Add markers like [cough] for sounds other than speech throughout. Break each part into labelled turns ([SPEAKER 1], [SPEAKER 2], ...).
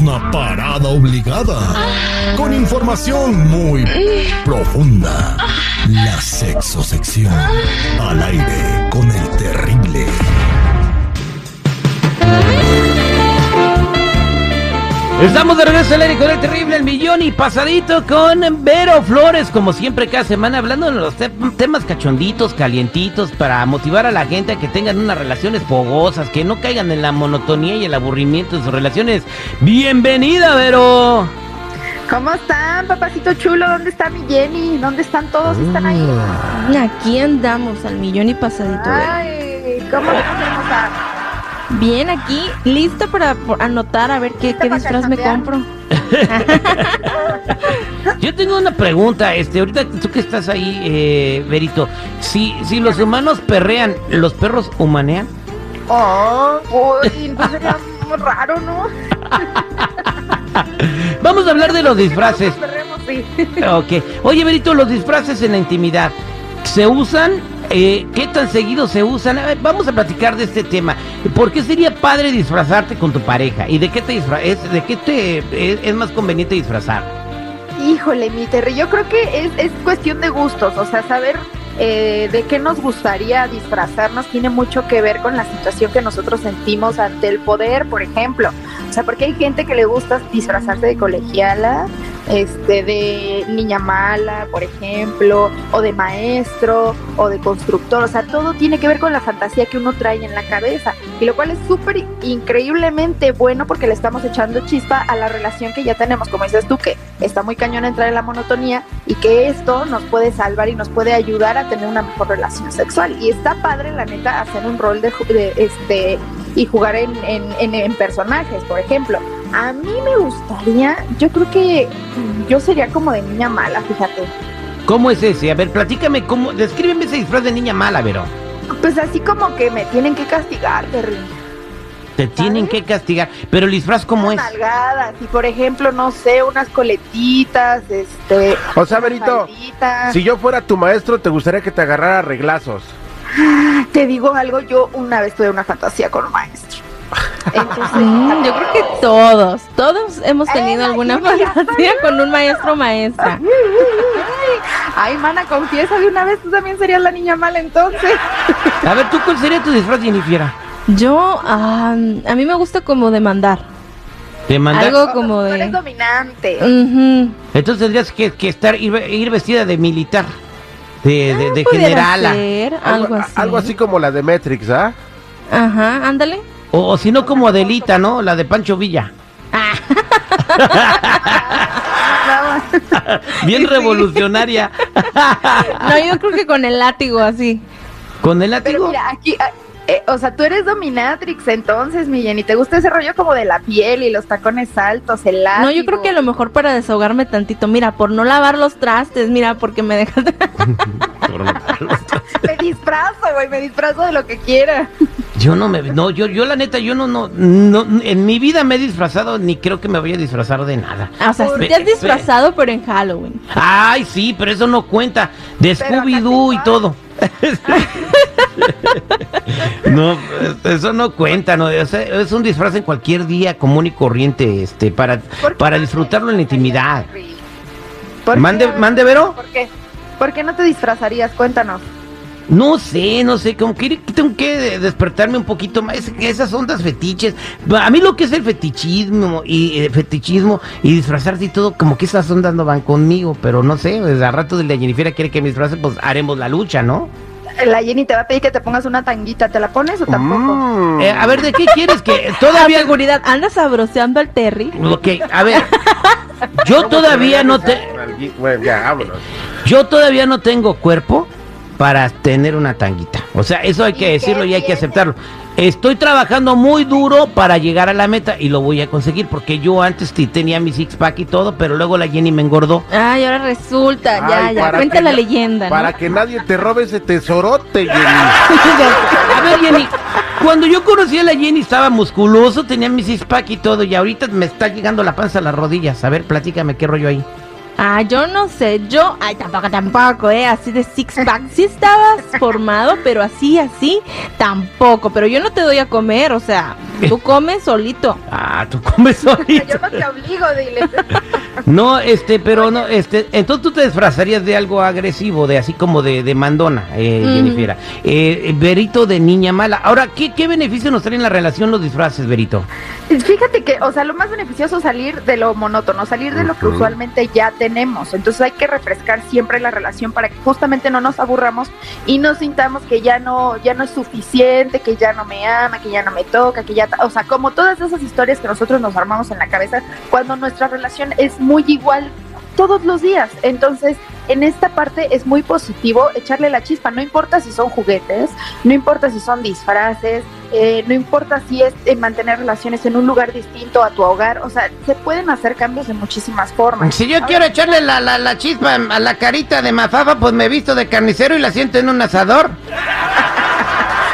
[SPEAKER 1] Una parada obligada. Con información muy profunda. La sexosección. Al aire con el terrible.
[SPEAKER 2] Estamos de regreso al aire con el terrible El Millón y pasadito con Vero Flores, como siempre cada semana, hablando de los te- temas cachonditos, calientitos, para motivar a la gente a que tengan unas relaciones fogosas, que no caigan en la monotonía y el aburrimiento de sus relaciones. Bienvenida, Vero.
[SPEAKER 3] ¿Cómo están, papacito chulo? ¿Dónde está mi Jenny? ¿Dónde están todos? ¿Están ahí?
[SPEAKER 4] Aquí andamos al millón y pasadito.
[SPEAKER 3] Ay, ¿cómo estás, hermosa?
[SPEAKER 4] Bien, aquí, lista para por- anotar a ver qué,
[SPEAKER 3] ¿Lista
[SPEAKER 4] qué disfraz me compro. [laughs]
[SPEAKER 2] Yo tengo una pregunta, este, ahorita tú que estás ahí, eh, Verito, si, si los humanos perrean, ¿los perros humanean?
[SPEAKER 3] Oh, uy, pues sería raro, ¿no? [laughs]
[SPEAKER 2] Vamos a hablar de los disfraces.
[SPEAKER 3] Perremos, sí.
[SPEAKER 2] Ok. Oye, Berito, los disfraces en la intimidad, ¿se usan? Eh, ¿Qué tan seguido se usan? Vamos a platicar de este tema. ¿Por qué sería padre disfrazarte con tu pareja? ¿Y de qué te disfra es, de qué te es, es más conveniente disfrazar?
[SPEAKER 3] Híjole, mi Terry, yo creo que es, es cuestión de gustos, o sea, saber eh, de qué nos gustaría disfrazarnos tiene mucho que ver con la situación que nosotros sentimos ante el poder, por ejemplo. O sea, porque hay gente que le gusta disfrazarse de colegiala, este, de niña mala, por ejemplo, o de maestro, o de constructor. O sea, todo tiene que ver con la fantasía que uno trae en la cabeza. Y lo cual es súper increíblemente bueno porque le estamos echando chispa a la relación que ya tenemos, como dices tú, que está muy cañón entrar en la monotonía y que esto nos puede salvar y nos puede ayudar a tener una mejor relación sexual. Y está padre, la neta, hacer un rol de, de, este y jugar en, en, en- en personajes, por ejemplo. A mí me gustaría, yo creo que yo sería como de niña mala, fíjate.
[SPEAKER 2] ¿Cómo es ese? A ver, platícame cómo, descríbeme ese disfraz de niña mala, Vero.
[SPEAKER 3] Pues así como que me tienen que castigar, Terry.
[SPEAKER 2] Te tienen que castigar, pero el disfraz cómo es?
[SPEAKER 3] Nalgadas, y por ejemplo, no sé, unas coletitas, este...
[SPEAKER 5] O sea,
[SPEAKER 3] falditas.
[SPEAKER 5] si yo fuera tu maestro, te gustaría que te agarrara reglazos.
[SPEAKER 3] Te digo algo, yo una vez tuve una fantasía con un maestro. Entonces,
[SPEAKER 4] Mm, yo creo que todos, todos hemos tenido
[SPEAKER 3] Eh,
[SPEAKER 4] alguna fantasía con un maestro o maestra.
[SPEAKER 3] Ay, mana, confiesa de una vez, tú también serías la niña mala entonces.
[SPEAKER 2] A ver, ¿tú cuál sería tu disfraz, Jennifer?
[SPEAKER 4] Yo, ah, a mí me gusta como demandar.
[SPEAKER 2] ¿Te mandar?
[SPEAKER 4] Algo como
[SPEAKER 3] eres
[SPEAKER 4] de...
[SPEAKER 3] dominante.
[SPEAKER 2] Entonces tendrías que, que estar, ir, ir vestida de militar, de, de, de generala.
[SPEAKER 4] ser,
[SPEAKER 5] Algo,
[SPEAKER 4] algo así.
[SPEAKER 5] algo así como la de Matrix, ¿ah?
[SPEAKER 4] Ajá, ándale.
[SPEAKER 2] O, o si no, como Adelita, ¿no? La de Pancho Villa. [laughs] Bien revolucionaria.
[SPEAKER 4] No, yo creo que con el látigo así.
[SPEAKER 2] Con el
[SPEAKER 3] Pero
[SPEAKER 2] látigo.
[SPEAKER 3] mira, aquí, ah, eh, o sea, tú eres dominatrix entonces, mi Jenny. ¿Te gusta ese rollo como de la piel y los tacones altos, el látigo?
[SPEAKER 4] No, yo creo que a lo mejor para desahogarme tantito. Mira, por no lavar los trastes, mira, porque me dejas. [laughs] [laughs]
[SPEAKER 3] Me disfrazo, güey, me disfrazo de lo que quiera.
[SPEAKER 2] Yo no me. No, yo, yo la neta, yo no, no, no. En mi vida me he disfrazado, ni creo que me voy a disfrazar de nada.
[SPEAKER 4] Ah, o sea, sí
[SPEAKER 2] Pe-
[SPEAKER 4] te has disfrazado, pero en Halloween.
[SPEAKER 2] Ay, sí, pero eso no cuenta. De
[SPEAKER 3] Pero acá
[SPEAKER 2] Scooby-Doo y todo. [laughs] no, eso no cuenta, no. O sea, es un disfraz en cualquier día común y corriente, este, para,
[SPEAKER 3] ¿Por qué
[SPEAKER 2] para disfrutarlo en la intimidad.
[SPEAKER 3] disfrazarías, ¿Por qué?
[SPEAKER 2] Mande, mande, Vero.
[SPEAKER 3] ¿Por qué? ¿Por qué no te disfrazarías? Cuéntanos.
[SPEAKER 2] No sé, no sé, como que tengo que despertarme un poquito más. Es- Esas ondas fetiches. A mí lo que es el fetichismo y eh, fetichismo y disfrazarse y todo, como que esas ondas no van conmigo, pero no sé, desde a rato de la Jennifer quiere que me disfrace, pues haremos la lucha, ¿no?
[SPEAKER 3] La Jenny te va a pedir que te pongas una tanguita. ¿Te la pones o tampoco?
[SPEAKER 5] Mm.
[SPEAKER 2] Eh, a ver, ¿de qué quieres que [laughs] todavía
[SPEAKER 4] seguridad, andas sabroseando al Terry.
[SPEAKER 2] Ok, a ver. Yo todavía no te
[SPEAKER 5] Bueno, ya, vámonos.
[SPEAKER 2] yo todavía no tengo cuerpo para tener una tanguita. O sea, eso hay
[SPEAKER 3] ¿Y
[SPEAKER 2] que decirlo y hay que aceptarlo. Estoy trabajando muy duro para llegar a la meta y lo voy a conseguir porque yo antes sí tenía mi six pack y todo, pero luego la Jenny me engordó.
[SPEAKER 4] Ay, ahora resulta, ya,
[SPEAKER 5] Ay,
[SPEAKER 4] ya.
[SPEAKER 5] para
[SPEAKER 4] Cuenta
[SPEAKER 5] que
[SPEAKER 4] la
[SPEAKER 5] na-
[SPEAKER 4] leyenda, ¿no?
[SPEAKER 5] Para que nadie te robe ese tesorote, [laughs] Jenny.
[SPEAKER 2] A ver, Jenny, cuando yo conocí a la Jenny estaba musculoso, tenía mi six pack y todo y ahorita me está llegando la panza a las rodillas. A ver, platícame qué rollo ahí.
[SPEAKER 4] Ah, yo no sé, yo, ay, tampoco, tampoco, eh, así de six pack, sí estabas formado, pero así, así, tampoco, pero yo no te doy a comer, o sea, tú [laughs] comes solito.
[SPEAKER 2] Ah, tú comes
[SPEAKER 3] Yo
[SPEAKER 2] solito.
[SPEAKER 3] no te obligo, dile. [laughs]
[SPEAKER 2] No, este, pero no, este, entonces tú te disfrazarías de algo agresivo, de así como de, de mandona, eh. Jennifer. Eh, Berito de niña mala. Ahora, ¿qué, ¿qué beneficio nos traen en la relación los disfraces, Berito?
[SPEAKER 3] Fíjate que, o sea, lo más beneficioso es salir de lo monótono, salir de lo que usualmente ya tenemos. Entonces hay que refrescar siempre la relación para que justamente no nos aburramos y no sintamos que ya no, ya no es suficiente, que ya no me ama, que ya no me toca, que ya, o sea, como todas esas historias que nosotros nos armamos en la cabeza cuando nuestra relación es muy igual todos los días. Entonces, en esta parte es muy positivo echarle la chispa, no importa si son juguetes, no importa si son disfraces, eh, no importa si es eh, mantener relaciones en un lugar distinto a tu hogar, o sea, se pueden hacer cambios de muchísimas formas.
[SPEAKER 2] Si yo quiero echarle la, la, la chispa a la carita de Mafafa, pues me visto de carnicero y la siento en un asador. [laughs]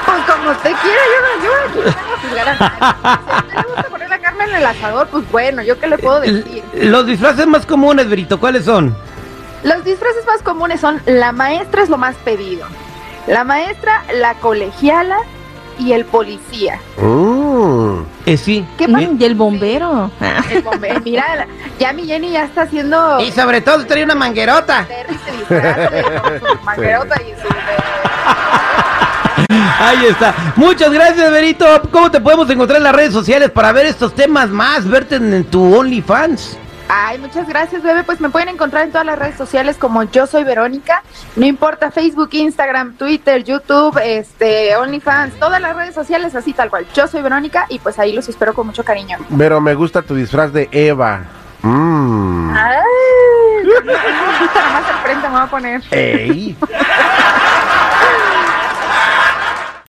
[SPEAKER 3] Pues como usted quiera, yo yo aquí. Si le gusta poner la carne en el asador, pues bueno, yo qué le puedo decir.
[SPEAKER 2] Los disfraces más comunes, Berito, ¿cuáles son?
[SPEAKER 3] Los disfraces más comunes son la maestra es lo más pedido. La maestra, la colegiala y el policía.
[SPEAKER 5] Mm.
[SPEAKER 2] Eh, sí.
[SPEAKER 3] ¿Qué?
[SPEAKER 4] Y el bombero. Ah,
[SPEAKER 3] El bombe- Mira, ya mi Jenny ya está haciendo
[SPEAKER 2] Y sobre todo trae una manguerota. [laughs]
[SPEAKER 3] Terry se disfraza con su manguerota y su [laughs]
[SPEAKER 2] Ahí está. Muchas gracias, Berito. ¿Cómo te podemos encontrar en las redes sociales para ver estos temas más? Verte en, en tu OnlyFans.
[SPEAKER 3] Ay, muchas gracias, bebé. Pues me pueden encontrar en todas las redes sociales como yo soy Verónica. No importa Facebook, Instagram, Twitter, YouTube, este, OnlyFans, todas las redes sociales así tal cual. Yo soy Verónica y pues ahí los espero con mucho cariño.
[SPEAKER 5] Pero me gusta tu disfraz de Eva. Mm.
[SPEAKER 3] Ay, nada [laughs] más me voy a poner.
[SPEAKER 5] Ey.